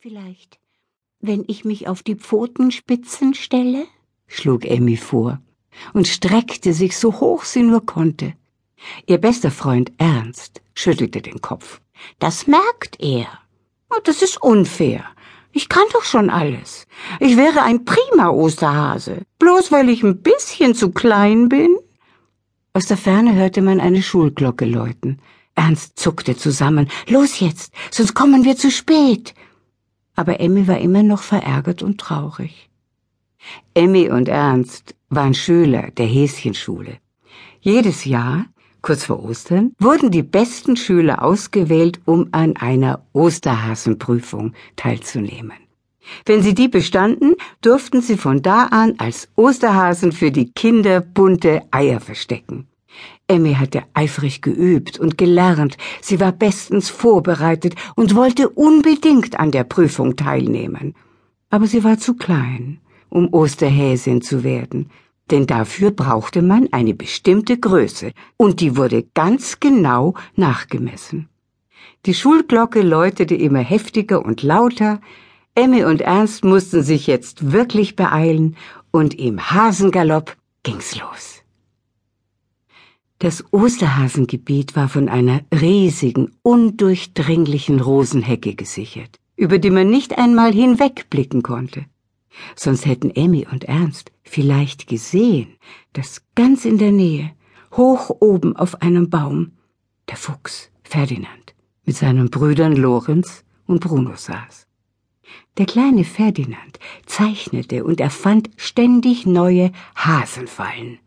Vielleicht, wenn ich mich auf die Pfotenspitzen stelle? schlug Emmy vor und streckte sich so hoch sie nur konnte. Ihr bester Freund Ernst schüttelte den Kopf. Das merkt er. Das ist unfair. Ich kann doch schon alles. Ich wäre ein prima Osterhase, bloß weil ich ein bisschen zu klein bin. Aus der Ferne hörte man eine Schulglocke läuten. Ernst zuckte zusammen. Los jetzt, sonst kommen wir zu spät. Aber Emmy war immer noch verärgert und traurig. Emmy und Ernst waren Schüler der Häschenschule. Jedes Jahr, kurz vor Ostern, wurden die besten Schüler ausgewählt, um an einer Osterhasenprüfung teilzunehmen. Wenn sie die bestanden, durften sie von da an als Osterhasen für die Kinder bunte Eier verstecken. Emmy hatte eifrig geübt und gelernt, sie war bestens vorbereitet und wollte unbedingt an der Prüfung teilnehmen. Aber sie war zu klein, um Osterhäsin zu werden, denn dafür brauchte man eine bestimmte Größe, und die wurde ganz genau nachgemessen. Die Schulglocke läutete immer heftiger und lauter, Emmy und Ernst mussten sich jetzt wirklich beeilen, und im Hasengalopp ging's los. Das Osterhasengebiet war von einer riesigen, undurchdringlichen Rosenhecke gesichert, über die man nicht einmal hinwegblicken konnte. Sonst hätten Emmy und Ernst vielleicht gesehen, dass ganz in der Nähe, hoch oben auf einem Baum, der Fuchs Ferdinand mit seinen Brüdern Lorenz und Bruno saß. Der kleine Ferdinand zeichnete und erfand ständig neue Hasenfallen,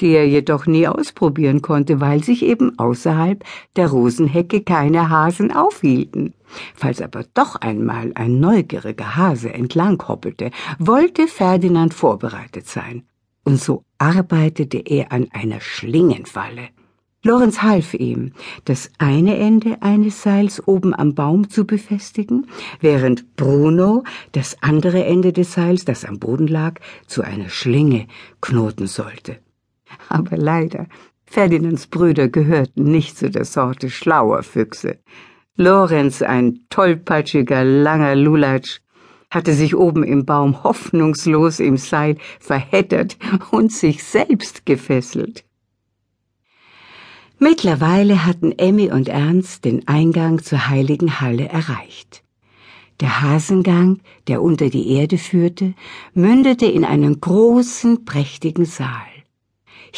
die er jedoch nie ausprobieren konnte, weil sich eben außerhalb der Rosenhecke keine Hasen aufhielten. Falls aber doch einmal ein neugieriger Hase entlang hoppelte, wollte Ferdinand vorbereitet sein. Und so arbeitete er an einer Schlingenfalle. Lorenz half ihm, das eine Ende eines Seils oben am Baum zu befestigen, während Bruno das andere Ende des Seils, das am Boden lag, zu einer Schlinge knoten sollte. Aber leider, Ferdinands Brüder gehörten nicht zu der Sorte schlauer Füchse. Lorenz, ein tollpatschiger, langer Lulatsch, hatte sich oben im Baum hoffnungslos im Seil verheddert und sich selbst gefesselt. Mittlerweile hatten Emmy und Ernst den Eingang zur heiligen Halle erreicht. Der Hasengang, der unter die Erde führte, mündete in einen großen, prächtigen Saal.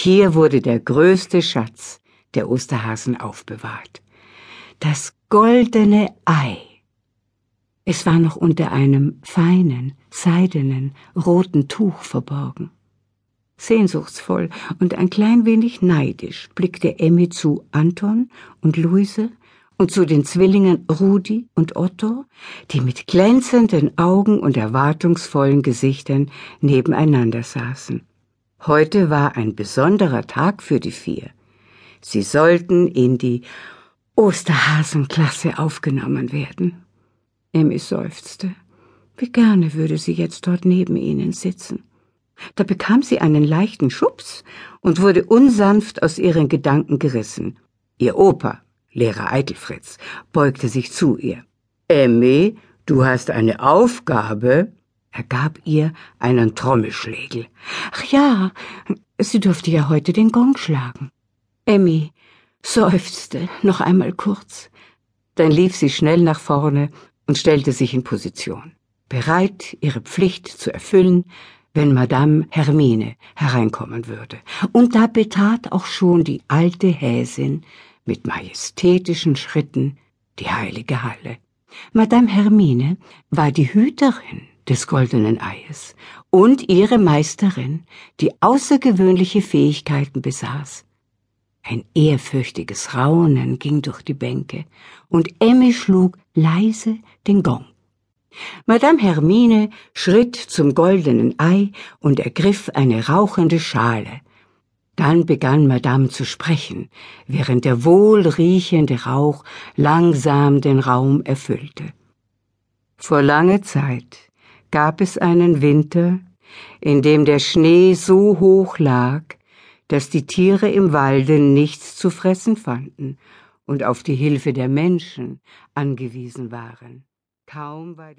Hier wurde der größte Schatz der Osterhasen aufbewahrt. Das goldene Ei. Es war noch unter einem feinen, seidenen, roten Tuch verborgen. Sehnsuchtsvoll und ein klein wenig neidisch blickte Emmy zu Anton und Luise und zu den Zwillingen Rudi und Otto, die mit glänzenden Augen und erwartungsvollen Gesichtern nebeneinander saßen. Heute war ein besonderer Tag für die vier. Sie sollten in die Osterhasenklasse aufgenommen werden. Emmy seufzte. Wie gerne würde sie jetzt dort neben ihnen sitzen. Da bekam sie einen leichten Schubs und wurde unsanft aus ihren Gedanken gerissen. Ihr Opa, Lehrer Eitelfritz, beugte sich zu ihr. Emmy, du hast eine Aufgabe. Er gab ihr einen Trommelschlägel. Ach ja, sie durfte ja heute den Gong schlagen. Emmy seufzte noch einmal kurz. Dann lief sie schnell nach vorne und stellte sich in Position, bereit, ihre Pflicht zu erfüllen, wenn Madame Hermine hereinkommen würde. Und da betrat auch schon die alte Häsin mit majestätischen Schritten die heilige Halle. Madame Hermine war die Hüterin des goldenen Eies und ihre Meisterin, die außergewöhnliche Fähigkeiten besaß. Ein ehrfürchtiges Raunen ging durch die Bänke, und Emmy schlug leise den Gong. Madame Hermine schritt zum goldenen Ei und ergriff eine rauchende Schale. Dann begann Madame zu sprechen, während der wohlriechende Rauch langsam den Raum erfüllte. Vor langer Zeit gab es einen Winter, in dem der Schnee so hoch lag, dass die Tiere im Walde nichts zu fressen fanden und auf die Hilfe der Menschen angewiesen waren. Kaum war